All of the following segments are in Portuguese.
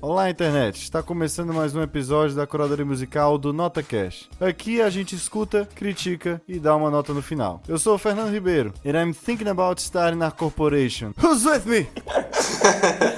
Olá, internet! Está começando mais um episódio da curadoria musical do Nota Cash. Aqui a gente escuta, critica e dá uma nota no final. Eu sou o Fernando Ribeiro and I'm thinking about starting a corporation. Who's with me?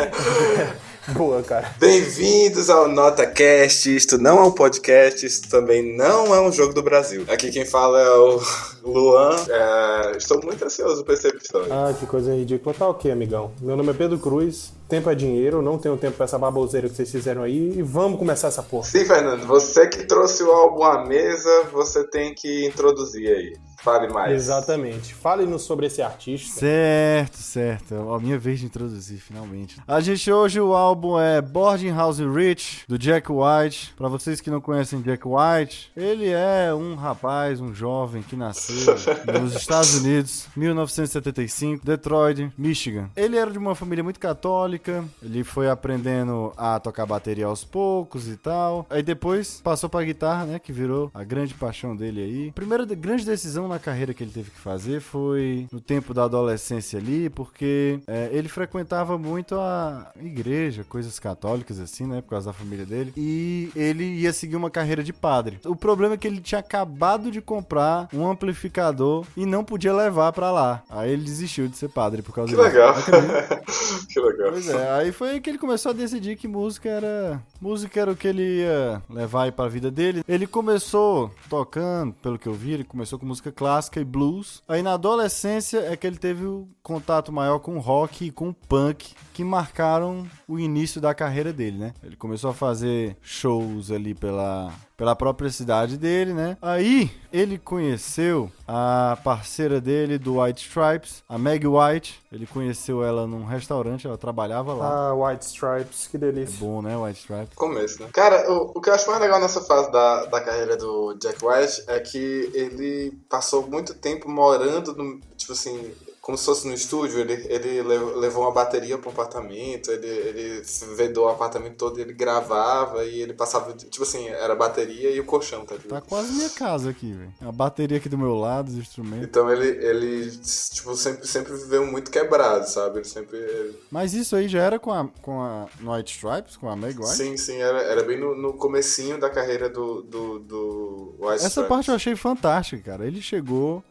Boa, cara. Bem-vindos ao NotaCast. Isto não é um podcast, isto também não é um jogo do Brasil. Aqui quem fala é o Luan. É, estou muito ansioso para esse episódio. Ah, que coisa ridícula. Tá ok, amigão. Meu nome é Pedro Cruz. Tempo é dinheiro, não tenho tempo pra essa baboseira que vocês fizeram aí. E vamos começar essa porra. Sim, Fernando, você que trouxe o álbum à mesa, você tem que introduzir aí. Fale mais. Exatamente. Fale-nos sobre esse artista. Certo, certo. É a minha vez de introduzir, finalmente. A gente hoje, o álbum é Boarding House Rich, do Jack White. Pra vocês que não conhecem Jack White, ele é um rapaz, um jovem que nasceu nos Estados Unidos, 1975, Detroit, Michigan. Ele era de uma família muito católica, ele foi aprendendo a tocar bateria aos poucos e tal. Aí depois passou pra guitarra, né, que virou a grande paixão dele aí. Primeira de- grande decisão na carreira que ele teve que fazer foi no tempo da adolescência ali, porque é, ele frequentava muito a igreja, coisas católicas assim, né, por causa da família dele, e ele ia seguir uma carreira de padre. O problema é que ele tinha acabado de comprar um amplificador e não podia levar pra lá. Aí ele desistiu de ser padre por causa Que disso. legal. Que legal. Pois é, aí foi que ele começou a decidir que música era. Música era o que ele ia levar aí pra vida dele. Ele começou tocando, pelo que eu vi, ele começou com música clássica e blues. Aí na adolescência é que ele teve o contato maior com o rock e com o punk, que marcaram o início da carreira dele, né? Ele começou a fazer shows ali pela pela própria cidade dele, né? Aí ele conheceu a parceira dele do White Stripes, a Meg White. Ele conheceu ela num restaurante, ela trabalhava lá. Ah, White Stripes, que É delícia. bom, né, White Stripes? Começo, né? Cara, o, o que eu acho mais legal nessa fase da, da carreira do Jack White é que ele passou muito tempo morando no. Tipo assim. Como se fosse no estúdio, ele, ele lev- levou uma bateria pro apartamento, ele, ele vedou o apartamento todo, ele gravava e ele passava, tipo assim, era a bateria e o colchão, tá ligado? Tá quase minha casa aqui, velho. A bateria aqui do meu lado, os instrumentos. Então ele, ele tipo, sempre, sempre viveu muito quebrado, sabe? Ele sempre. Mas isso aí já era com a, com a no White Stripes, com a Meg White? Sim, sim, era, era bem no, no comecinho da carreira do, do, do White Essa Stripes. parte eu achei fantástica, cara. Ele chegou,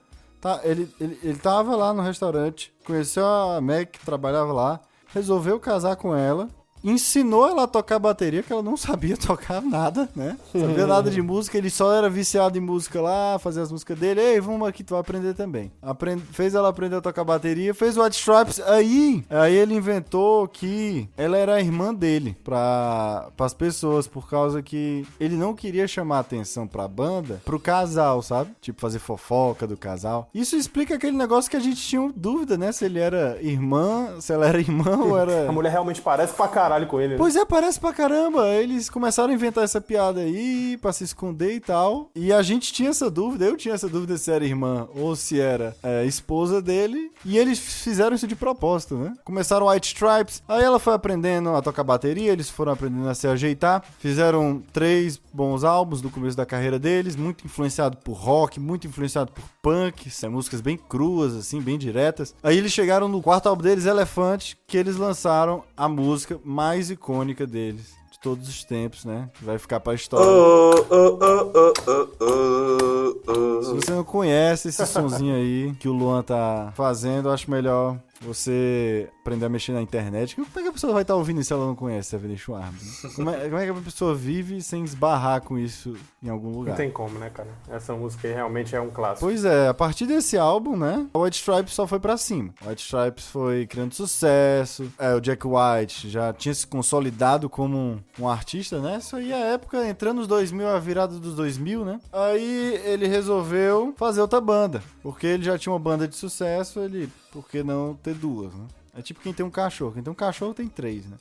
tá, ele, ele, ele tava lá no restaurante, conheceu a Meg que trabalhava lá, resolveu casar com ela, ensinou ela a tocar bateria, que ela não sabia tocar nada, né? Sabia nada de música, ele só era viciado em música lá, fazia as músicas dele. Ei, vamos aqui, tu vai aprender também. Aprende, fez ela aprender a tocar bateria, fez o White Stripes, aí, aí ele inventou que ela era a irmã dele para as pessoas, por causa que ele não queria chamar atenção pra banda, pro casal, sabe? Tipo, fazer fofoca do casal. Isso explica aquele negócio que a gente tinha dúvida, né? Se ele era irmã, se ela era irmã ou era. A mulher realmente parece pra caralho com ele, né? Pois é, parece pra caramba. Eles começaram a inventar essa piada aí pra se esconder e tal. E a gente tinha essa dúvida, eu tinha essa dúvida se era irmã ou se era é, esposa dele. E eles fizeram isso de propósito, né? Começaram White Stripes, aí ela foi aprendendo a tocar bateria, eles foram aprendendo a se ajeitar. Fizeram três bons álbuns do começo da carreira deles, muito influenciado por rock, muito influenciado por punk, são músicas bem cruas, assim, bem diretas. Aí eles chegaram no quarto álbum deles, Elefante, que eles lançaram a música mais icônica deles. De todos os tempos, né? Que vai ficar pra história. Oh, oh, oh, oh, oh, oh, Se você não conhece esse sonzinho aí que o Luan tá fazendo, eu acho melhor você aprender a mexer na internet. Como é que a pessoa vai estar ouvindo isso se ela não conhece Seven Schwarm? Né? Como, é, como é que a pessoa vive sem esbarrar com isso em algum lugar? Não tem como, né, cara? Essa música realmente é um clássico. Pois é, a partir desse álbum, né, o White Stripes só foi pra cima. O White Stripes foi criando sucesso, é, o Jack White já tinha se consolidado como um, um artista, né? Isso aí é a época, entrando nos 2000, a virada dos 2000, né? Aí ele resolveu fazer outra banda, porque ele já tinha uma banda de sucesso, ele, por que não ter duas, né? É tipo quem tem um cachorro. Quem tem um cachorro tem três, né?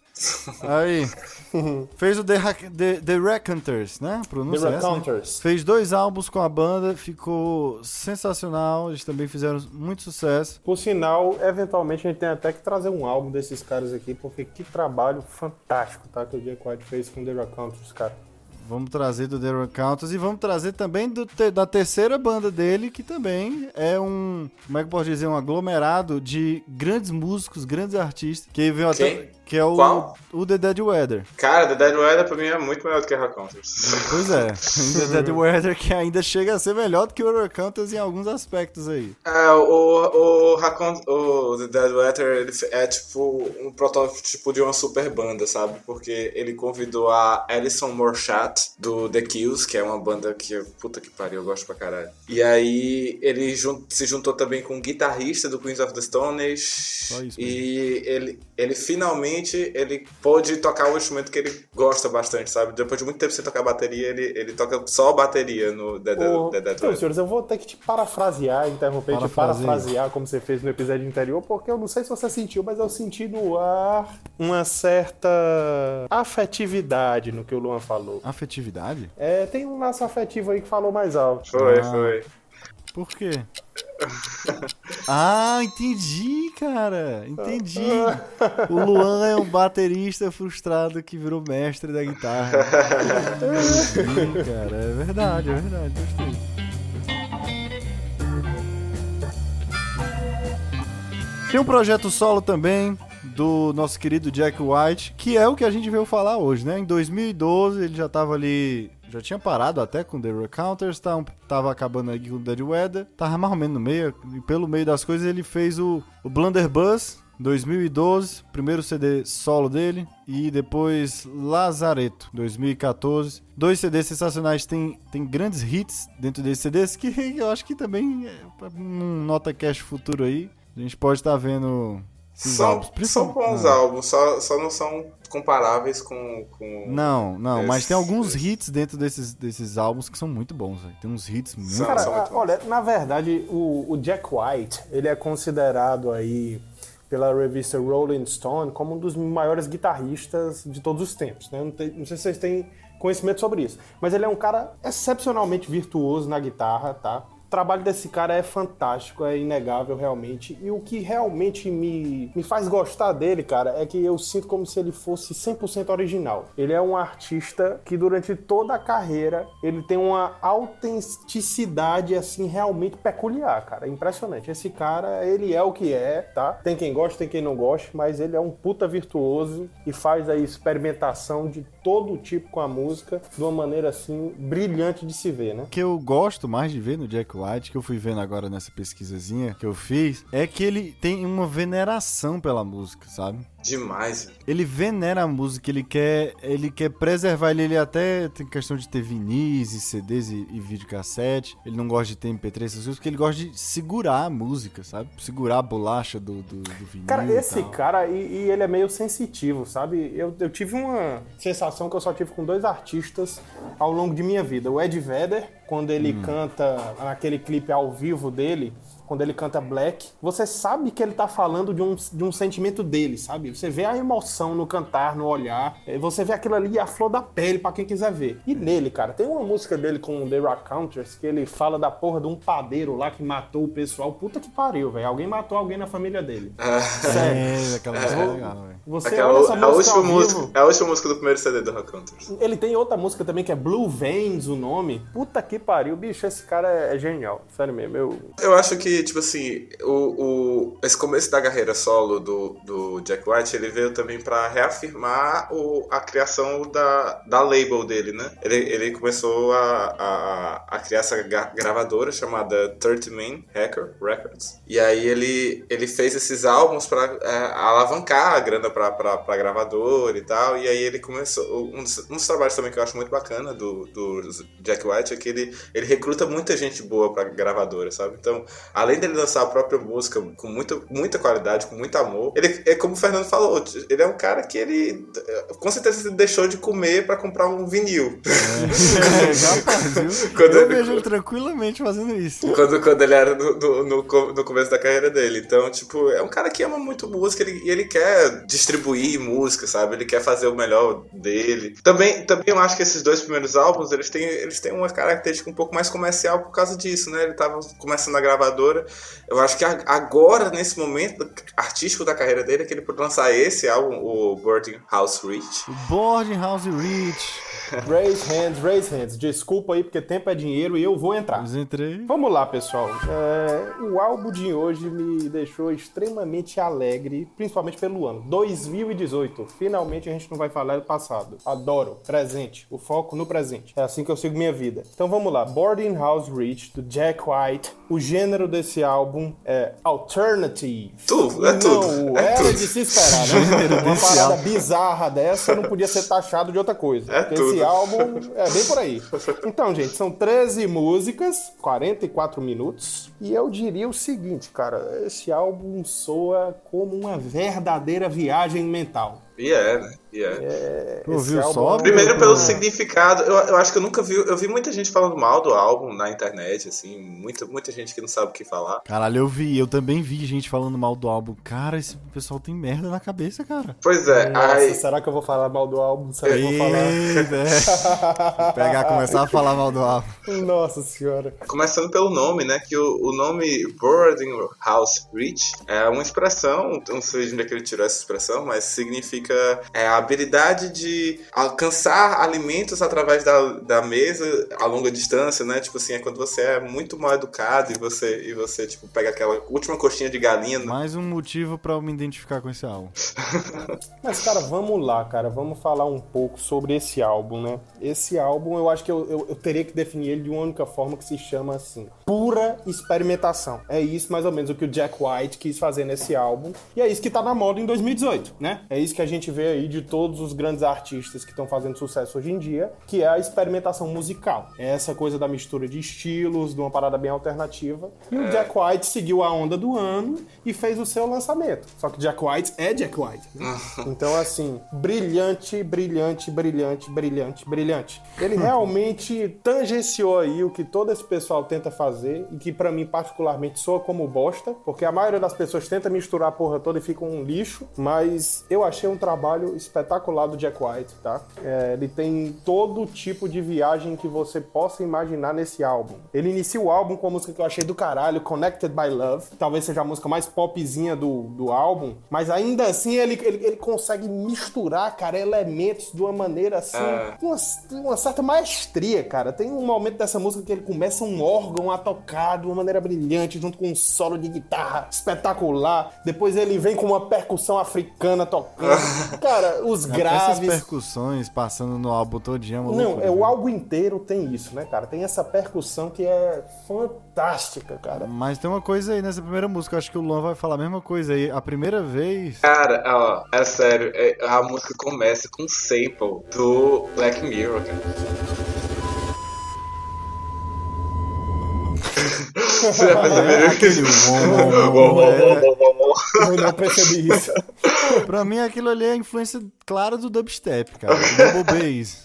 Aí, fez o The, The, The Raconteurs, né? The Pronúncia essa, né? Raconteurs. Fez dois álbuns com a banda, ficou sensacional. Eles também fizeram muito sucesso. Por sinal, eventualmente a gente tem até que trazer um álbum desses caras aqui, porque que trabalho fantástico, tá? Que o Jack White fez com The Raconteurs, cara. Vamos trazer do The Counters e vamos trazer também do da terceira banda dele, que também é um, como é que eu posso dizer, um aglomerado de grandes músicos, grandes artistas, que veio até... Que é o, Qual? o The Dead Weather. Cara, The Dead Weather pra mim é muito melhor do que Raconteurs. Pois é, o The Dead Weather que ainda chega a ser melhor do que o Horror Counters em alguns aspectos aí. É, o, o, Racon, o The Dead Weather ele é tipo um protótipo de uma super banda, sabe? Porque ele convidou a Alison Morchat do The Kills, que é uma banda que, puta que pariu, eu gosto pra caralho. E aí ele jun se juntou também com um guitarrista do Queens of the Stone Age. E ele, ele finalmente ele pôde tocar um instrumento que ele gosta bastante, sabe? Depois de muito tempo sem tocar bateria, ele, ele toca só bateria no The, The Dead então, senhores, eu vou ter que te parafrasear, interromper, te parafrasear como você fez no episódio anterior, porque eu não sei se você sentiu, mas eu senti no ar uma certa afetividade no que o Luan falou. Afetividade? É, tem um laço afetivo aí que falou mais alto. Foi, Ah. foi. Por quê? Ah, entendi, cara. Entendi. O Luan é um baterista frustrado que virou mestre da guitarra. Entendi, cara. É verdade, é verdade. Gostei. Tem um projeto solo também do nosso querido Jack White, que é o que a gente veio falar hoje, né? Em 2012 ele já tava ali, já tinha parado até com The Recounters, tá, tava acabando aqui com Dead Weather, tava mais ou menos no meio, e pelo meio das coisas ele fez o, o Blunderbuss, 2012, primeiro CD solo dele, e depois Lazareto, 2014. Dois CDs sensacionais, tem, tem grandes hits dentro desses CDs, que eu acho que também, é, um nota cash futuro aí, a gente pode estar vendo esses São, álbuns. são bons álbuns, só, só não são comparáveis com. com... Não, não, mas Esse- tem alguns esse- hits dentro desses, desses álbuns que são muito bons, velho. Tem uns hits muito. Cara, são muito a- olha, na verdade, o, o Jack White, ele é considerado aí pela revista Rolling Stone como um dos maiores guitarristas de todos os tempos, né? Não, tem- não sei se vocês têm conhecimento sobre isso, mas ele é um cara excepcionalmente virtuoso na guitarra, tá? O trabalho desse cara é fantástico, é inegável realmente. E o que realmente me, me faz gostar dele, cara, é que eu sinto como se ele fosse 100% original. Ele é um artista que durante toda a carreira ele tem uma autenticidade assim realmente peculiar, cara. É impressionante. Esse cara, ele é o que é, tá? Tem quem gosta, tem quem não gosta, mas ele é um puta virtuoso e faz aí experimentação de todo tipo com a música de uma maneira assim brilhante de se ver, né? O que eu gosto mais de ver no Jack White, que eu fui vendo agora nessa pesquisazinha que eu fiz, é que ele tem uma veneração pela música, sabe? Demais. Ele venera a música, ele quer, ele quer preservar ele, ele até tem questão de ter vinis e CDs e, e videocassete. Ele não gosta de ter MP3, essas coisas, porque ele gosta de segurar a música, sabe? Segurar a bolacha do, do, do vinil. Cara, e esse tal. cara, e, e ele é meio sensitivo, sabe? Eu, eu tive uma sensação que eu só tive com dois artistas ao longo de minha vida. O Ed Vedder, quando ele Hum. canta naquele clipe ao vivo dele, quando ele canta Black, você sabe que ele tá falando de um, de um sentimento dele, sabe? Você vê a emoção no cantar, no olhar, eh, você vê aquilo ali a flor da pele pra quem quiser ver. E nele, cara, tem uma música dele com o The Counters que ele fala da porra de um padeiro lá que matou o pessoal. Puta que pariu, velho. Alguém matou alguém na família dele. Sério. É, aquela música é legal, velho. Você Aquela, olha essa a, música última música, é a última música do primeiro CD do Rock Hunters. ele tem outra música também que é Blue Veins, o nome. Puta que pariu, bicho, esse cara é, é genial. Sério mesmo, eu... Eu acho que, tipo assim, o, o, esse começo da carreira solo do, do Jack White, ele veio também pra reafirmar o, a criação da, da label dele, né? Ele, ele começou a, a, a criar essa gravadora chamada 30 Man Hacker Records. E aí ele, ele fez esses álbuns pra é, alavancar a grana pra, pra, pra gravadora e tal. E aí ele começou... Um dos, um dos trabalhos também que eu acho muito bacana do, do Jack White é que ele, ele recruta muita gente boa pra gravadora, sabe? Então, além dele lançar a própria música com muita, muita qualidade, com muito amor, ele é como o Fernando falou, ele é um cara que ele com certeza deixou de comer pra comprar um vinil. É, viu? Quando eu ele- vejo ele tranquilamente fazendo isso. quando, quando ele era no, no, no no começo da carreira dele. Então, tipo, é um cara que ama muito música ele, e ele quer distribuir música, sabe? Ele quer fazer o melhor dele. Também, também eu acho que esses dois primeiros álbuns, eles têm, eles têm uma característica um pouco mais comercial por causa disso, né? Ele tava começando a gravadora. Eu acho que agora, nesse momento artístico da carreira dele, é que ele pode lançar esse álbum, o Boarding House Reach. Boarding House Rich. Raise hands, raise hands. Desculpa aí, porque tempo é dinheiro e eu vou entrar. Mas entrei. Vamos lá, pessoal. É, o álbum de hoje me deixou extremamente alegre, principalmente pelo ano. 2018. Finalmente a gente não vai falar do passado. Adoro. Presente. O foco no presente. É assim que eu sigo minha vida. Então vamos lá. Boarding House Reach, do Jack White. O gênero desse álbum é Alternative. Tudo, é Não, tudo. É era tudo. de se esperar, né? Uma parada bizarra dessa não podia ser taxado de outra coisa. É tudo. Esse álbum é bem por aí. Então, gente, são 13 músicas, 44 minutos. E eu diria o seguinte, cara, esse álbum soa como uma verdadeira viagem mental. E é, né? E é. Tu Esse ouviu álbum só? é Primeiro pelo significado, eu, eu acho que eu nunca vi, eu vi muita gente falando mal do álbum na internet, assim, muita, muita gente que não sabe o que falar. Caralho, eu vi, eu também vi gente falando mal do álbum. Cara, esse pessoal tem merda na cabeça, cara. Pois é, Nossa, aí, será que eu vou falar mal do álbum? Será que eu vou falar? É. Pegar, começar a falar mal do álbum. Nossa senhora. começando pelo nome, né, que o, o nome Boarding House Rich é uma expressão, não sei de onde é que ele tirou essa expressão, mas significa é, a habilidade de alcançar alimentos através da, da mesa a longa distância, né, tipo assim, é quando você é muito mal educado e você, e você tipo, pega aquela última coxinha de galinha, né? Mais um motivo pra eu me identificar com esse álbum. Mas, cara, vamos lá, cara. Vamos falar um pouco sobre esse álbum, né? Esse álbum, eu acho que eu, eu, eu teria que definir ele de uma única forma que se chama assim: pura experimentação. É isso, mais ou menos, o que o Jack White quis fazer nesse álbum. E é isso que tá na moda em 2018, né? É isso que a gente vê aí de todos os grandes artistas que estão fazendo sucesso hoje em dia, que é a experimentação musical. É essa coisa da mistura de estilos, de uma parada bem alternativa. E o Jack White seguiu a onda do ano e fez o seu lançamento. Só que Jack White é Jack White. né? Então, assim, brilhante, brilhante, brilhante, brilhante, brilhante. Ele realmente tangenciou aí o que todo esse pessoal tenta fazer e que pra mim particularmente soa como bosta, porque a maioria das pessoas tenta misturar a porra toda e fica um lixo, mas eu achei um trabalho espetacular do Jack White, tá? É, ele tem todo tipo de viagem que você possa imaginar nesse álbum. Ele inicia o álbum com a música que eu achei do caralho, Connected by Love, talvez seja a música mais popzinha do, do álbum, mas ainda assim ele, ele, ele consegue misturar, cara, elementos de uma maneira assim, É. com uma, uma certa maestria, cara. Tem um momento dessa música que ele começa um órgão a tocar de uma maneira brilhante, junto com um solo de guitarra espetacular. Depois ele vem com uma percussão africana tocando. cara, os Até Essas graves. percussões passando no álbum todinho é Não, é o né? álbum inteiro tem isso, né, cara? Tem essa percussão que é fantástica, cara. Mas tem uma coisa aí nessa primeira música, eu acho que o Luan vai falar a mesma coisa aí. A primeira vez. Cara, ó, é sério, é- a música começa com um sample do Black Mirror, cara. Você já percebeu? Aquele. Eu não percebi isso. Pra mim aquilo ali é a influência clara do dubstep, cara. O Double Bass.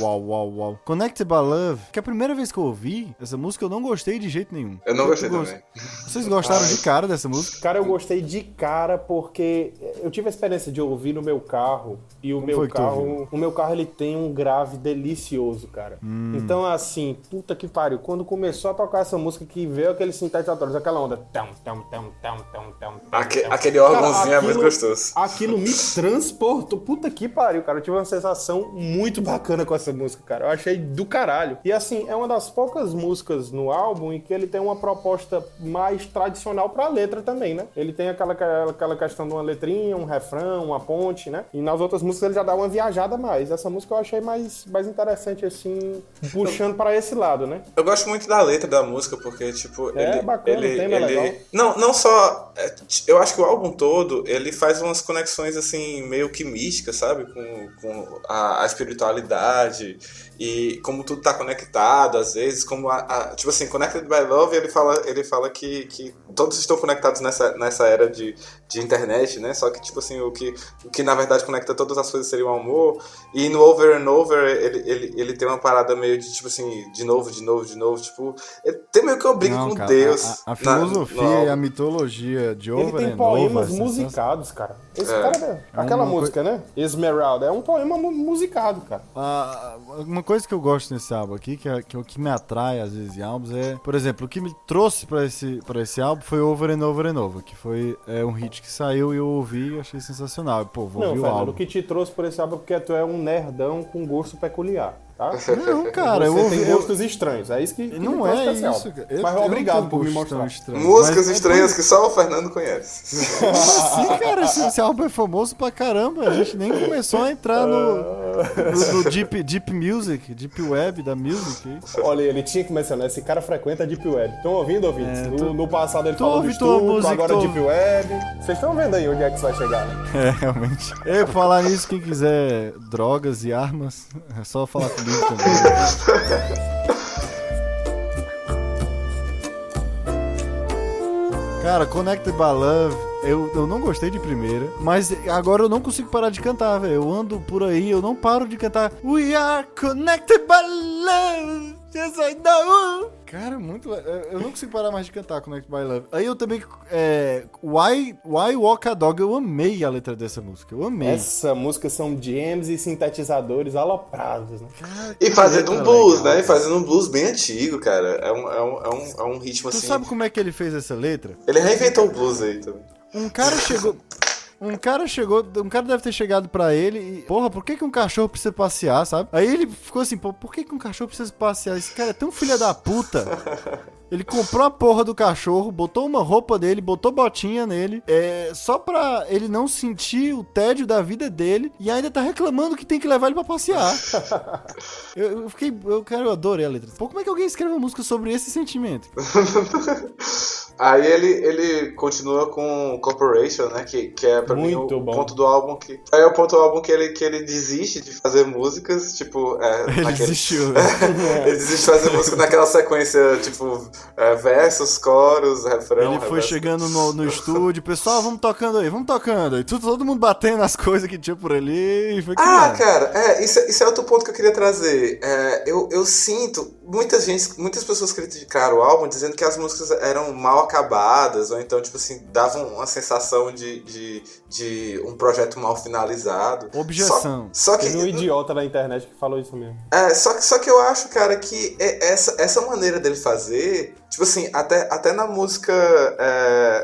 Uau, uau, uau. Connected by Love, que a primeira vez que eu ouvi essa música eu não gostei de jeito nenhum. Eu não gostei Tu gost- também. Vocês gostaram de cara dessa música? Cara, eu gostei de cara porque eu tive a experiência de ouvir no meu carro e o Como meu carro, o meu carro ele tem um grave delicioso, cara. Hum. Então assim, puta que pariu, quando começou a tocar essa música que veio aqueles sintetizadores, aquela onda, tam tam tam tam tam tam. Aque- tam. aquele órgãozinho é muito gostoso. Aquilo me transportou, puta que pariu, cara. Eu tive uma sensação muito bacana com essa música, cara. Eu achei do caralho. E assim, é uma das poucas músicas no álbum em que ele tem uma proposta mais tradicional pra letra também, né? Ele tem aquela, aquela questão de uma letrinha, um refrão, uma ponte, né? E nas outras músicas ele já dá uma viajada mais. Essa música eu achei mais, mais interessante, assim, puxando pra esse lado, né? Eu gosto muito da letra da música, porque, tipo, É, ele. bacana, o ele, é ele... legal. Não, não só. É, Eu acho que o álbum todo ele faz umas conexões, assim, meio que místicas, sabe? Com, com a, a espiritualidade e como tudo tá conectado, às vezes, como a. a- tipo assim, Connected by Love, ele fala, ele fala que, que todos estão conectados nessa, nessa era de, de internet, né? Só que, tipo assim, o que, o que na verdade conecta todas as coisas seria o amor. E no Over and Over, ele, ele, ele tem uma parada meio de, tipo assim, de novo, de novo, de novo. Tipo, ele tem meio que uma briga Não, com cara, Deus. A, a- a na- filosofia no e a mitologia de Ele Over tem and poemas Over, musicados, cara. Esse É. cara, é- aquela uma música, né? Esmeralda, é um poema mu- musicado, cara. Ah, uma coisa que eu gosto nesse álbum aqui, que, é, que é o que me atrai às vezes em álbuns, é, por exemplo, o que me trouxe pra esse, pra esse álbum foi Over and Over and Over, que foi é, um hit que saiu e eu ouvi e achei sensacional. Pô, vou Não, ouvir o Fernando, o álbum. que te trouxe por esse álbum é porque tu é um nerdão com gosto peculiar, tá? Não, cara, eu Você ouvi. tem eu- gostos estranhos, é isso que, que Não é isso, álbum. cara. Eu- Mas eu obrigado por me mostrar. estranho. Músicas Mas é estranhas que só o Fernando conhece. Como assim, cara? Esse, esse álbum é famoso pra caramba. A gente nem começou a entrar no, no, no deep, deep Music, Deep Web da Music. Olha, ele tinha que mencionar, esse cara frequenta Deep Web. Estão ouvindo, ouvintes? É, no, tô- no passado ele tô falou do ouvindo tua estupro, música, agora tô- Deep Web. Vocês estão vendo aí onde é que isso vai chegar, né? É, realmente. Eu, pra falar nisso, quem quiser drogas e armas, é só falar comigo também. Cara, Connected by Love, eu, eu não gostei de primeira, mas agora eu não consigo parar de cantar, velho. Eu ando por aí, eu não paro de cantar We are connected by love, yes I know. Cara, muito. Eu não consigo parar mais de cantar Connected by Love. Aí eu também. É, Why, Why Walk a Dog, eu amei a letra dessa música. Eu amei. Essa música são jams e sintetizadores aloprados, né? E fazendo um blues, legal. né? E fazendo um blues bem antigo, cara. É um, é um, é um, é um ritmo Tu assim. sabe como é que ele fez essa letra? Ele reinventou o blues aí também. Um cara chegou. Um cara chegou, um cara deve ter chegado pra ele e, porra, por que, que um cachorro precisa passear, sabe? Aí ele ficou assim, pô, por que, que um cachorro precisa passear? Esse cara é tão filha da puta. Ele comprou a porra do cachorro, botou uma roupa dele, botou botinha nele, é, só pra ele não sentir o tédio da vida dele e ainda tá reclamando que tem que levar ele pra passear. eu, eu fiquei, eu, cara, eu adorei a letra. Pô, como é que alguém escreve uma música sobre esse sentimento? Aí ele, ele continua com Corporation, né? Que, que é pra mim Muito o bom. ponto do álbum que. Aí é o ponto do álbum que ele, que ele desiste de fazer músicas, tipo. É, Ele naquele- desistiu, né? ele desiste de fazer música naquela sequência, tipo, é, versos, coros, refrão. Ele foi chegando no, no estúdio, pessoal, vamos tocando aí, vamos tocando. E tudo, todo mundo batendo nas coisas que tinha por ali e foi Ah, criando. cara, é, isso, isso é outro ponto que eu queria trazer. É, eu, eu sinto, muita gente, muitas pessoas criticaram o álbum dizendo que as músicas eram mal acabadas, ou então, tipo assim, davam uma sensação de, de, de um projeto mal finalizado. Objeção. Só, só que. Teve um idiota na internet que falou isso mesmo. É, só que, só que eu acho, cara, que é- essa, essa maneira dele fazer, tipo assim, até, até na música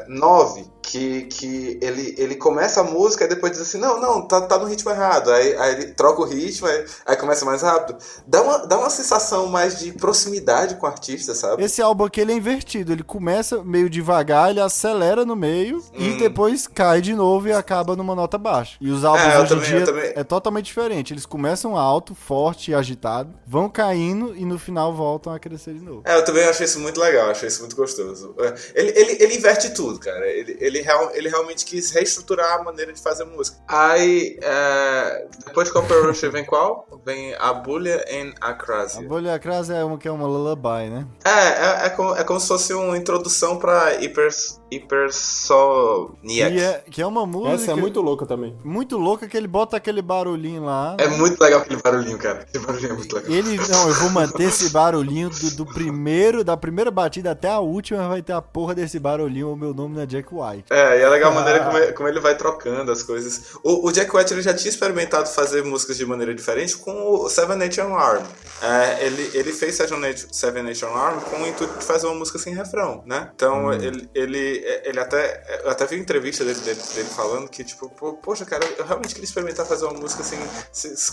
9, que, que ele, ele começa a música e depois diz assim, não, não, tá, tá no ritmo errado. Aí, aí ele troca o ritmo, aí, aí começa mais rápido. Dá uma, dá uma sensação mais de proximidade com o artista, sabe? Esse álbum aqui ele é invertido, ele começa meio devagar, ele acelera no meio e Hum. depois cai de novo e acaba numa nota baixa. E os álbuns É, hoje em também- dia eu também- é totalmente diferente. Eles começam alto, forte e agitado, vão caindo e no final voltam a crescer de novo. É, eu também achei isso muito legal, achei isso muito gostoso. É, Ele, ele, ele inverte tudo, cara. Ele, ele, real, ele realmente quis reestruturar a maneira de fazer música. Aí, é, depois de Copper Rush vem qual? Vem Abulha and A Acrasia. bolha crasa é uma que é uma lullaby, né? É, é, é, como, é como se fosse uma introdução pra Hyper, Hypersoniac. Que é, que é uma música Essa é muito louca também. muito louca que ele bota aquele barulhinho lá. É muito legal aquele barulhinho, cara. Aquele barulhinho é muito legal. Ele, não, eu vou manter esse barulhinho do, do primeiro, da primeira batida até a última, vai ter a porra desse barulhinho, o meu nome não é Jack White. É, e é legal a maneira como ele, como ele vai trocando as coisas. O, o Jack White ele já tinha experimentado fazer músicas de maneira diferente com o Seven Nation Army. É, ele, ele fez Seven Nation, Seven Nation Army com o intuito de fazer uma música sem refrão, né? Então ele, ele, ele, até. Eu até vi uma entrevista dele, dele, dele, falando que, tipo, poxa, cara, eu realmente queria experimentar fazer uma música assim,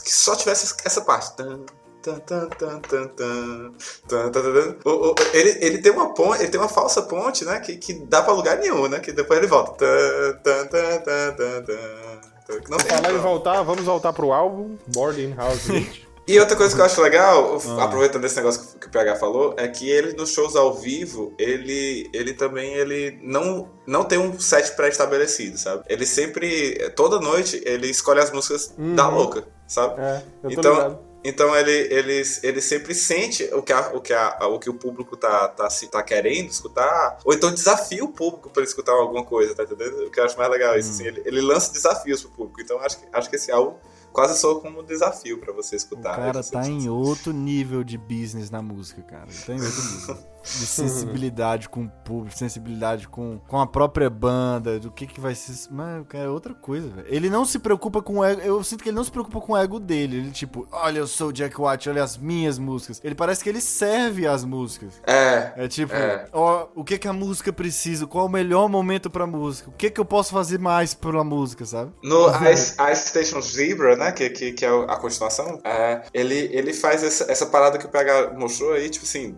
que só tivesse essa parte. Ele, ele tem uma ponte, ele tem uma falsa ponte, né? Que, que dá pra lugar nenhum, né? Que depois ele volta. Não em voltar, vamos voltar pro álbum, boarding House e outra coisa que eu acho legal, o- aproveitando esse negócio que- o PH falou, é que ele nos shows ao vivo, ele, ele também ele não, não tem um set pré-estabelecido, sabe? Ele sempre, toda noite, ele escolhe as músicas da louca, sabe? É, Então, ligado. então ele, ele, ele sempre sente o que, a- o, que a- o que o público tá, tá, se- tá querendo escutar, ou então desafia o público para ele escutar alguma coisa, tá entendendo? O que eu acho mais legal é isso, assim, ele, ele lança desafios pro público. Então acho que, acho que esse álbum quase soa como um desafio pra você O escutar. cara Você- tá em outro nível de business na música, cara. Ele tá em outro nível. De sensibilidade com o público, sensibilidade com, com a própria banda, do que que vai ser. Mas, cara, é outra coisa, velho. Ele não se preocupa com o ego. Eu sinto que ele não se preocupa com o ego dele. Ele, tipo, olha, eu sou o Jack White, olha as minhas músicas. Ele parece que ele serve as músicas. É, É tipo, É. ó, o que que a música precisa? Qual é o melhor momento pra música? O que que eu posso fazer mais pela música, sabe? No Ice, Ice Station Zebra, né, que, que, que é a continuação, é, ele, ele faz essa, essa parada que o PH mostrou aí, tipo assim...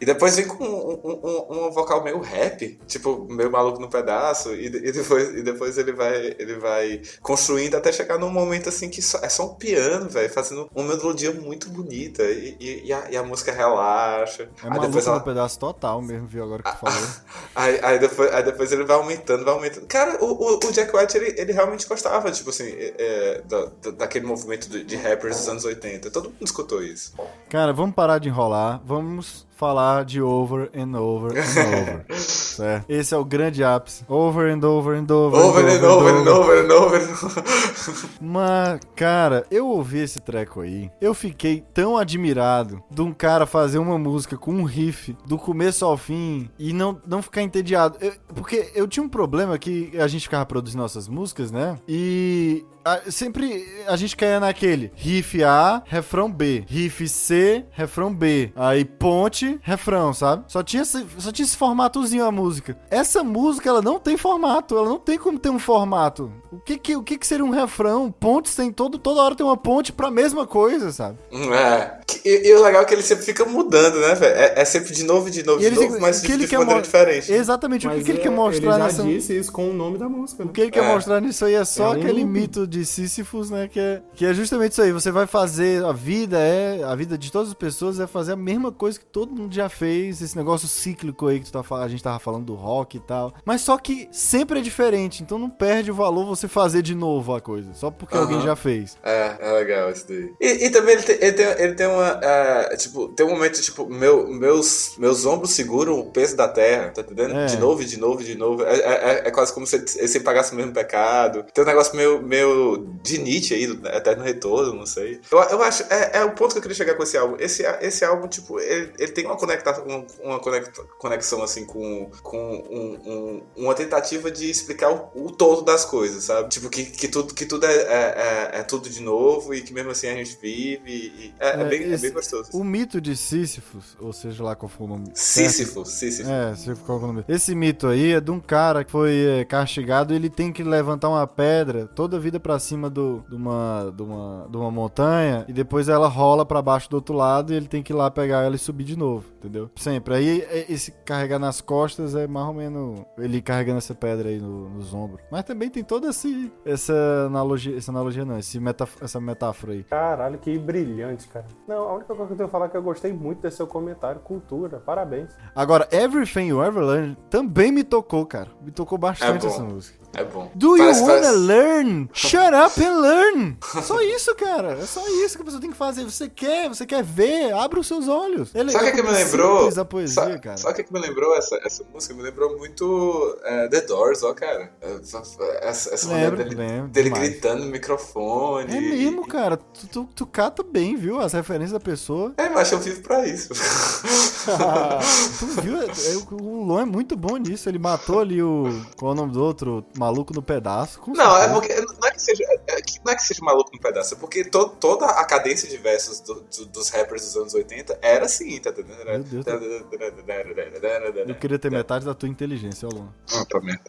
E depois vem com um, um, um- vocal meio rap, tipo, meio maluco no pedaço, e, e depois, e depois ele, vai, ele vai construindo até chegar num momento assim que só- é só um piano, velho, fazendo uma melodia muito bonita, e, e, e a, e a música relaxa. É aí maluco depois no ela, pedaço total mesmo, viu? Agora que tu falou. Aí, aí, depois, aí depois ele vai aumentando, vai aumentando. Cara, o, o, o Jack White, ele, ele realmente gostava, tipo assim, é, é, da- daquele movimento de, de rappers dos anos 80. Todo mundo escutou isso. Cara, vamos parar de enrolar. Vamos falar de over and over and over. certo? Esse é o grande ápice. Over and over and over. Over and over and over and over. Mas, cara, eu ouvi esse treco aí. Eu fiquei tão admirado de um cara fazer uma música com um riff do começo ao fim e não, não ficar entediado. Eu- porque eu tinha um problema que a gente ficava produzindo nossas músicas, né? E a- sempre a gente caía naquele riff A, refrão B, riff C, refrão B, aí ponte, refrão, sabe? Só tinha esse, só tinha esse formatozinho a música. Essa música ela não tem formato, ela não tem como ter um formato. O que que, o que, que seria um refrão? Pontes tem todo toda hora tem uma ponte pra mesma coisa, sabe? É. E, e o legal é que ele sempre fica mudando, né, velho? É, é sempre de novo, de novo, E de ele novo, tem- mas que ele de quer maneira diferente. Exatamente, o que, Mas que ele é- quer mostrar ele já nessa disse isso com o nome da música, né? O que ele quer É. mostrar nisso aí é só É aquele mito de Sísifos, né? Que é, que é justamente isso aí. Você vai fazer. A vida é. A vida de todas as pessoas é fazer a mesma coisa que todo mundo já fez. Esse negócio cíclico aí que tu tá, a gente tava falando do rock e tal. Mas só que sempre é diferente. Então não perde o valor você fazer de novo a coisa. Só porque Aham. alguém já fez. É, é legal isso daí. E, e também ele tem, ele tem, ele tem uma. é, tipo, tem um momento, tipo, meu, meus, meus ombros seguram o peso da terra, tá entendendo? É. De novo, de novo, de novo. É, é, é quase como se ele, pagasse o mesmo pecado. Tem um negócio meio, meio de Nietzsche aí, do Eterno Retorno, não sei. Eu, eu acho, é, é o ponto que eu queria chegar com esse álbum. Esse, esse álbum, tipo, ele, ele tem uma, conecta, uma, conexão, assim, com, com um- um- uma tentativa de explicar o, o todo das coisas, sabe? Tipo, que, que tudo, que tudo é, é, é- é tudo de novo e que mesmo assim a gente vive. E, é, é É, bem, é esse- bem gostoso. O mito de Sísifos, ou seja lá qual for o nome. Sísifo, Sísifo. É, você ficou com o nome. Esse mito aí é de um cara que foi é, castigado e ele tem que levantar uma pedra toda a vida pra cima do, de, uma, de, uma, de uma montanha e depois ela rola pra baixo do outro lado e ele tem que ir lá pegar ela e subir de novo, entendeu? Sempre. Aí é, esse carregar nas costas é mais ou menos ele carregando essa pedra aí no- nos ombros. Mas também tem toda esse, essa analogia, essa analogia não, esse metaf essa metáfora aí. Caralho, que brilhante, cara. Não, a única coisa que eu tenho a falar é que eu gostei muito desse seu comentário. Cultura, parabéns. Agora, Everything You Ever Learned também me tocou, cara. Me tocou bastante É essa música. É bom. Do Parece- you wanna parece- learn? Shut up and learn! Só isso, cara. É só isso que a pessoa tem que fazer. Você quer, você quer ver, abre os seus olhos. Ele, Sabe o é que, me muito lembrou? simples a poesia, Sa- cara. Sabe o que, que me lembrou essa, essa música? Me lembrou muito é, The Doors, ó, cara. É, Essa, essa Lembro, dele, lembro dele gritando no microfone. É mesmo, cara. Tu, tu, tu cata bem, viu? As referências da pessoa. É, mas eu vivo pra isso. Tu viu? É, é, o Lon é muito bom nisso. Ele matou ali o. Qual é o nome do outro? Maluco no pedaço. Não, é certeza. porque. Não é que seja, é que- não é que seja maluco no pedaço, é porque to- toda a cadência de versos do- do- dos rappers dos anos 80 era assim, tá entendendo? Deus. Eu queria ter metade da tua inteligência, Lon. Ah, tá merda.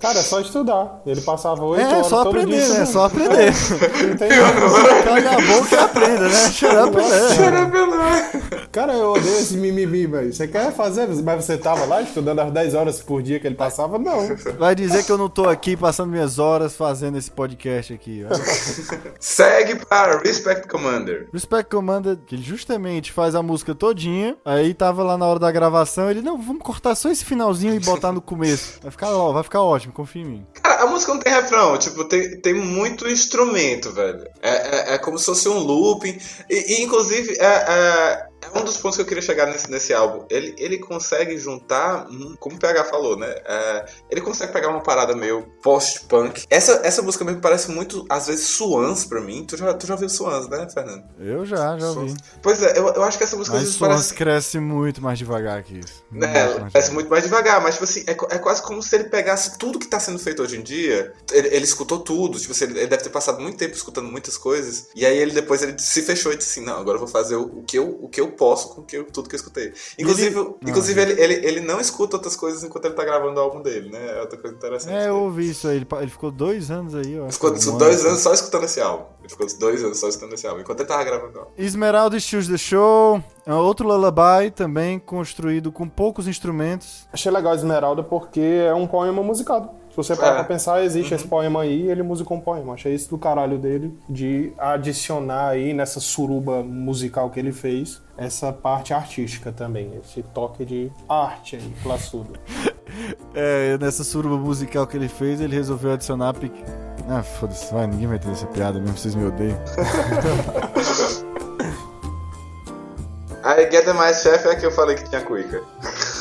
Cara, é só estudar. Ele passava oito É, horas só todo aprender, dia né? estudando. Só aprender. Calha a boca e aprenda, né? Up and learn. Cara, eu odeio esse mimimi, velho. Você quer fazer? Mas você tava lá estudando as 10 horas por dia que ele passava? Não. Vai dizer que eu não tô aqui passando minhas horas fazendo esse podcast aqui. ó. Segue para Respect Commander. Respect Commander, que ele justamente faz a música todinha, aí tava lá na hora da gravação, ele, não, vamos cortar só esse finalzinho e botar no começo. Vai ficar, ó, vai ficar ótimo, confia em mim. Cara, a música não tem refrão, tipo, tem, tem muito instrumento, velho. É, é, é como se fosse um looping. E, e, inclusive, é, é, é um dos pontos que eu queria chegar nesse, nesse álbum. Ele, ele consegue juntar, hum, como o PH falou, né? É, ele consegue pegar uma parada meio post-punk. Essa, essa música me parece muito, às vezes, Swans pra mim. Tu já, tu já viu Swans, né, Fernando? Eu já, já ouvi. Pois é, eu, eu acho que essa música Mas Swans parece. cresce muito mais devagar que isso. Muito É, parece muito mais devagar, mas tipo assim, é, é quase como se ele pegasse tudo que tá sendo feito hoje em dia. Ele, ele escutou tudo, tipo assim, ele, ele deve ter passado muito tempo escutando muitas coisas. E aí ele depois ele se fechou e disse assim: não, agora eu vou fazer o, o que, eu, o que eu posso com que tudo que eu escutei. Inclusive, Ele- inclusive Não, ele, ele, ele não escuta outras coisas enquanto ele tá gravando o álbum dele, né? É outra coisa interessante. É, eu ouvi isso aí. Ele, ele ficou dois anos aí, acho. Ficou Um dois anos só escutando esse álbum. Ele ficou dois anos só escutando esse álbum, enquanto ele tava gravando o álbum. Esmeralda Steals the Show. É outro lullaby também construído com poucos instrumentos. Achei legal Esmeralda porque é um poema musicado. Se você parar É. pra pensar, existe esse poema aí e ele musicou um poema. Achei isso do caralho dele, de adicionar aí nessa suruba musical que ele fez, essa parte artística também, esse toque de arte aí, classudo. É, nessa suruba musical que ele fez, ele resolveu adicionar. Pe... Ah, foda-se, vai, ninguém vai entender essa piada mesmo, vocês me odeiam. Aí Get My Chef é a que eu falei que tinha cuica.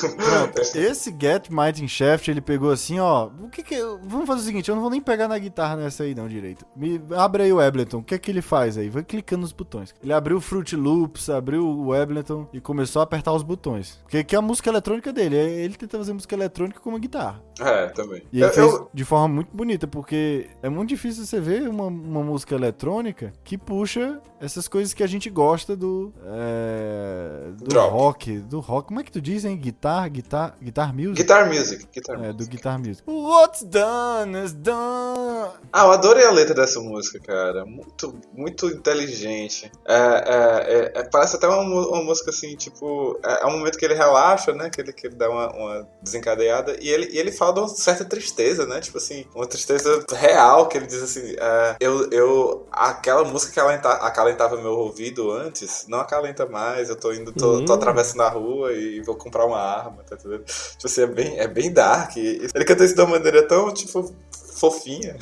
Esse Get Mighty Shaft, ele pegou assim, ó. O que que. Vamos fazer o seguinte, eu não vou nem pegar na guitarra nessa aí, não, direito. Me abre aí o Ableton. O que é que ele faz aí? Vai clicando nos botões. Ele abriu o Fruit Loops, abriu o Ableton e começou a apertar os botões. Porque que é a música eletrônica dele. é- Ele tenta fazer música eletrônica com uma guitarra. É, também. E ele Eu- fez eu- de forma muito bonita, porque é muito difícil você ver uma, uma música eletrônica que puxa essas coisas que a gente gosta do. é, do Drop. rock. Do rock. Como é que tu diz, hein? Guitar, guitar, guitar music? Guitar Music. Guitar É, music. do Guitar Music. What's done is done. Ah, eu adorei a letra dessa música, cara. Muito, muito inteligente. É, é, é- é- parece até uma, uma música assim, tipo. É, é um momento que ele relaxa, né? Que ele, que ele dá uma, uma desencadeada. E ele, e ele fala de uma certa tristeza, né? Tipo assim, uma tristeza real, que ele diz assim: é, eu, eu. Aquela música que alenta, acalentava meu ouvido antes, não acalenta mais. Eu tô indo, tô, tô Hum. atravessando a rua e vou comprar uma arma, tá entendendo? Tipo assim, é bem, é bem dark. Ele canta isso de uma maneira tão, tipo, fofinha.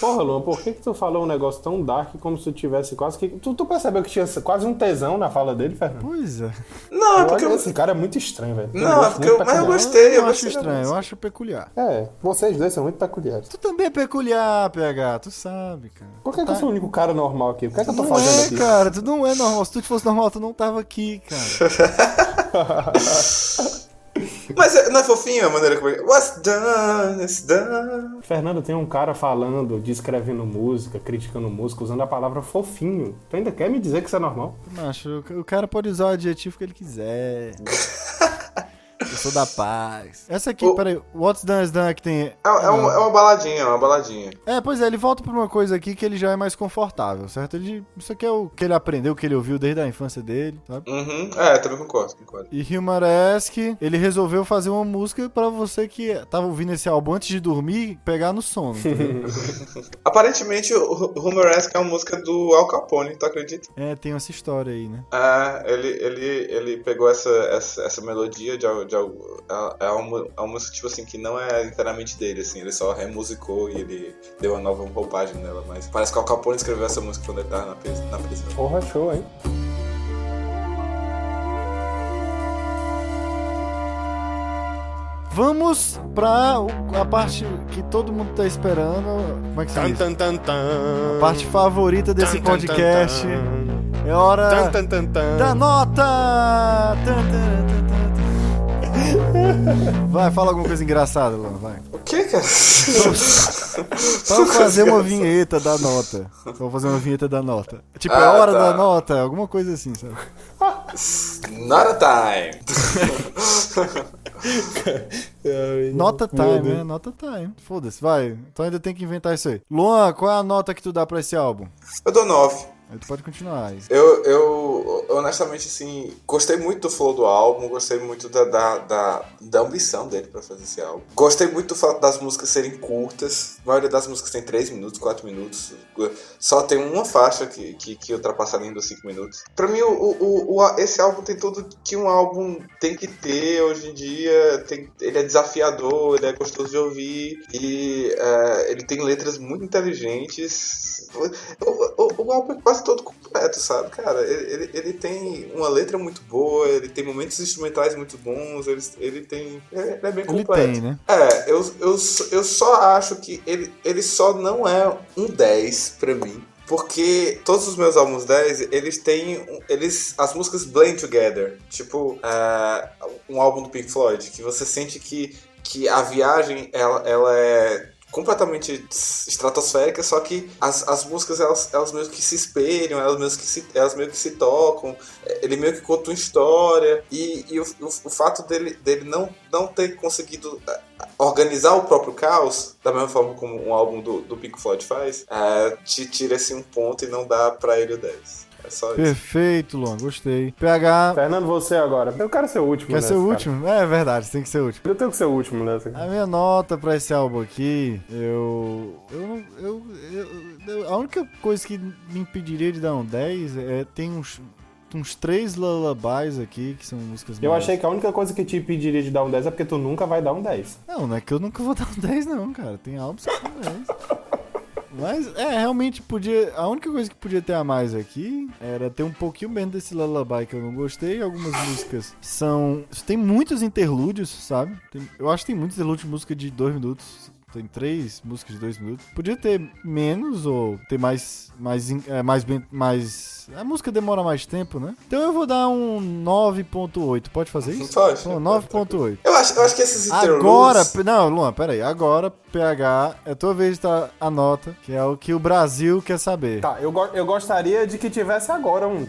Porra, Luan, por que, que tu falou um negócio tão dark como se tu tivesse quase que. Tu, tu percebeu que tinha quase um tesão na fala dele, Fernando? Pois é. Não, é Eu porque eu, Esse cara é muito estranho, velho. Não, é porque eu- mas eu gostei. Eu, eu acho gostei da estranho, eu acho peculiar. É, vocês dois são muito peculiares. Tu também é peculiar, PH, tu sabe, cara. Por que, que Tá- eu sou o único cara normal aqui? O que é que eu tô Não fazendo é, aqui? cara, tu não é normal. Se tu fosse normal, tu não tava aqui, cara. Mas é- não é fofinho a maneira como ele. What's done is done. Fernando, tem um cara falando, descrevendo música, criticando música, usando a palavra fofinho. Tu ainda quer me dizer que isso é normal? Macho, o cara pode usar o adjetivo que ele quiser. Eu sou da paz. Essa aqui, O- peraí, What's Done is Done é que tem. É, é, um- é uma baladinha, é uma baladinha. É, pois é, ele volta pra uma coisa aqui que ele já é mais confortável, certo? Ele, isso aqui é o que ele aprendeu, o que ele ouviu desde a infância dele, sabe? Uhum. É, também concordo, concordo. E Humoresque, ele resolveu fazer uma música pra você que tava ouvindo esse álbum antes de dormir, pegar no sono. Aparentemente, o Humoresque é uma música do Al Capone, tu acredita? é, tem essa história aí, né? É, ele, ele, ele pegou essa, essa, essa melodia de, al- de al- é uma, é uma música tipo assim que não é inteiramente dele, assim, ele só remusicou e ele deu uma nova roupagem nela, mas parece que o Capone escreveu essa música quando ele tava na, na prisão. Porra, show, hein? Vamos pra a parte que todo mundo tá esperando. Como é que se Tan, diz? tan, tan, tan. A parte favorita desse podcast. tan, tan. É hora Tan, tan, tan, tan. da nota! Vai, fala alguma coisa engraçada, Luan, vai. O que, cara? Vamos fazer uma vinheta da nota. Vamos fazer uma vinheta da nota. Tipo, é Ah, hora tá. da nota, alguma coisa assim, sabe? Not a time! Nota time, né? Nota time. Foda-se, vai. Então ainda tem que inventar isso aí. Luan, qual é a nota que tu dá pra esse álbum? Eu dou 9. Tu pode continuar. Eu, eu, honestamente, assim, gostei muito do flow do álbum, gostei muito da, da, da, da ambição dele pra fazer esse álbum. Gostei muito do fato das músicas serem curtas. A maioria das músicas tem 3 minutos, 4 minutos. Só tem uma faixa que, que, que ultrapassa linha dos 5 minutos. Pra mim, o, o, o, esse álbum tem tudo que um álbum tem que ter hoje em dia. Tem, ele é desafiador, ele é gostoso de ouvir. E é, ele tem letras muito inteligentes. O, o, o, álbum é quase todo completo, sabe, cara? Ele, ele, ele, tem uma letra muito boa, ele tem momentos instrumentais muito bons, ele, ele tem. Ele é bem completo. Ele tem, né? É, eu, eu, eu só acho que ele, ele só não é um 10 pra mim. Porque todos os meus álbuns 10, eles têm. Eles, as músicas blend together. Tipo, uh, um álbum do Pink Floyd, que você sente que, que a viagem ela, ela é completamente estratosférica, só que as, as músicas elas, elas meio que se espelham, elas meio que se, elas meio que se tocam, ele meio que conta uma história, e, e o, o, o, fato dele, dele não, não ter conseguido é, organizar o próprio caos, da mesma forma como um álbum do, do Pink Floyd faz, é, te tira esse um ponto e não dá pra ele o 10. É só Perfeito, Luan, gostei. PH. Fernando, você agora. Eu quero ser o último. Quer ser o último? É verdade, tem que ser o último. Eu tenho que ser o último nessa. A minha nota pra esse álbum aqui, eu. Eu. eu, eu, eu a única coisa que me impediria de dar um 10 é tem uns uns três lullabies aqui, que são músicas Eu mais... achei que a única coisa que te impediria de dar um 10 é porque tu nunca vai dar um 10. Não, não é que eu nunca vou dar um 10, não, cara. Tem álbuns que dão 10. Mas é, realmente podia. A única coisa que podia ter a mais aqui era ter um pouquinho menos desse lullaby que eu não gostei. Algumas músicas são. Tem muitos interlúdios, sabe? Tem, eu acho que tem muitos interlúdios de música de dois minutos tem três músicas de dois minutos. Podia ter menos ou ter mais. mais, é, mais, mais a música demora mais tempo, né? Então eu vou dar um 9.8. Pode fazer isso? Pode. 9.8. Eu acho, eu acho que esses Agora. Não, Luan, peraí. Agora, PH, é tua vez de dar a nota, que é o que o Brasil quer saber. Tá, eu, eu gostaria de que tivesse agora um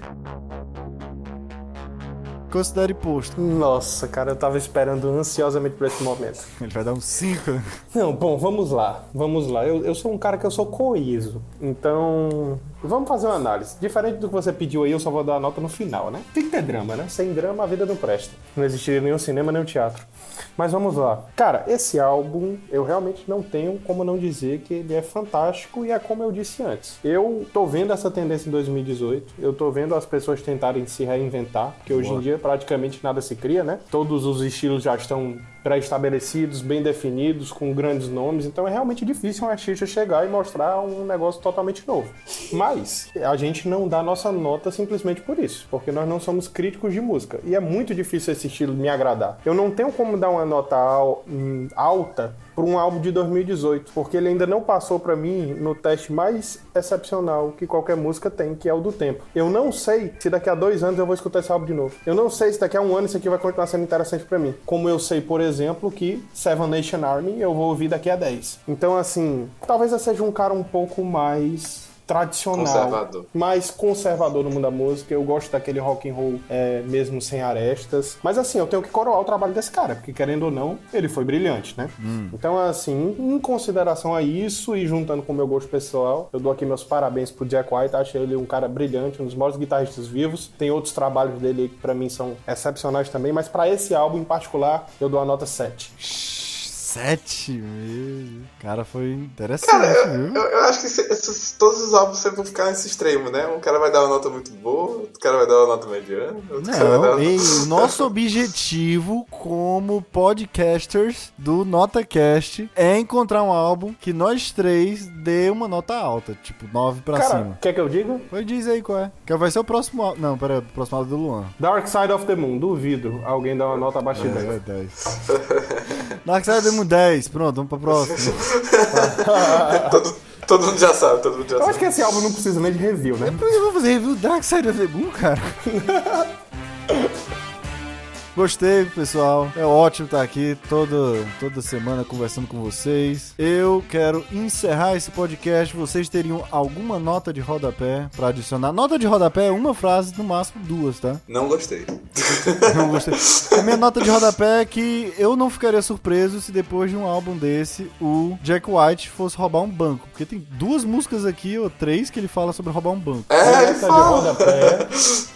considere posto. Nossa, cara, eu tava esperando ansiosamente por esse momento. Ele vai dar um 5. Não, bom, vamos lá. Vamos lá. Eu, eu sou um cara que eu sou coeso. Então, vamos fazer uma análise. Diferente do que você pediu aí, eu só vou dar a nota no final, né? Tem que ter drama, né? Sem drama a vida não presta. Não existiria nenhum cinema, nem um teatro. Mas vamos lá. Cara, esse álbum, eu realmente não tenho como não dizer que ele é fantástico e é como eu disse antes. Eu tô vendo essa tendência em 2018, eu tô vendo as pessoas tentarem se reinventar, porque hoje em dia praticamente nada se cria, né? Todos os estilos já estão pré-estabelecidos, bem definidos, com grandes nomes, então é realmente difícil um artista chegar e mostrar um negócio totalmente novo. Mas a gente não dá nossa nota simplesmente por isso, porque nós não somos críticos de música e é muito difícil esse estilo me agradar. Eu não tenho como dar uma nota hum, alta para um álbum de 2018, porque ele ainda não passou para mim no teste mais excepcional que qualquer música tem, que é o do tempo. Eu não sei se daqui a dois anos eu vou escutar esse álbum de novo. Eu não sei se daqui a um ano isso aqui vai continuar sendo interessante para mim. Como eu sei, por exemplo, que Seven Nation Army eu vou ouvir daqui a 10. Então, assim, talvez eu seja um cara um pouco mais tradicional, conservador. mais conservador no mundo da música. Eu gosto daquele rock and roll é, mesmo sem arestas. Mas assim, eu tenho que coroar o trabalho desse cara, porque querendo ou não, ele foi brilhante, né? Hum. Então, assim, em consideração a isso e juntando com o meu gosto pessoal, eu dou aqui meus parabéns pro Jack White. Acho ele um cara brilhante, um dos maiores guitarristas vivos. Tem outros trabalhos dele que para mim são excepcionais também, mas para esse álbum em particular, eu dou a nota 7. Sete meses. Cara, foi interessante, cara, eu, viu? Eu, eu, acho que esses, todos os álbuns sempre vão ficar nesse extremo, né? Um cara vai dar uma nota muito boa, outro cara vai dar uma nota mediana. Não, ei, o nosso objetivo como podcasters do NotaCast é encontrar um álbum que nós três dê uma nota alta, tipo 9 pra cara, cima. Quer que eu diga? Pois diz aí qual é. Que vai ser o próximo álbum. Não, pera, o próximo álbum do Luan. Dark Side of the Moon, duvido alguém dar uma nota abaixo de 10. É, 10. Dark Side of the Moon 10. Pronto, vamos pra próxima. todo, todo mundo já sabe, todo mundo já Eu sabe. acho que esse álbum não precisa nem de review, né? Por que eu vou fazer review Dark Side of the Moon, cara? Gostei, pessoal. É ótimo estar aqui todo, toda semana conversando com vocês. Eu quero encerrar esse podcast. Vocês teriam alguma nota de rodapé para adicionar? Nota de rodapé é uma frase, no máximo duas, tá? Não gostei. Não gostei. A minha nota de rodapé é que eu não ficaria surpreso se depois de um álbum desse o Jack White fosse roubar um banco. Porque tem duas músicas aqui, ou três, que ele fala sobre roubar um banco. É, ele de rodapé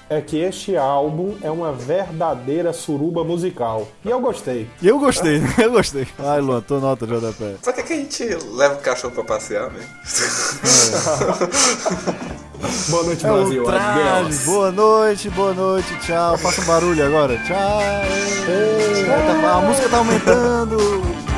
é que este álbum é uma verdadeira suruba musical. E eu gostei. E eu gostei, eu gostei. Ai, Luan, tô nota rodapé. Pra que, que a gente leva o cachorro pra passear, né? É. boa noite, é Brasil. Um boa noite, boa noite, tchau. Faça um barulho agora. Tchau. Ei, a música tá aumentando.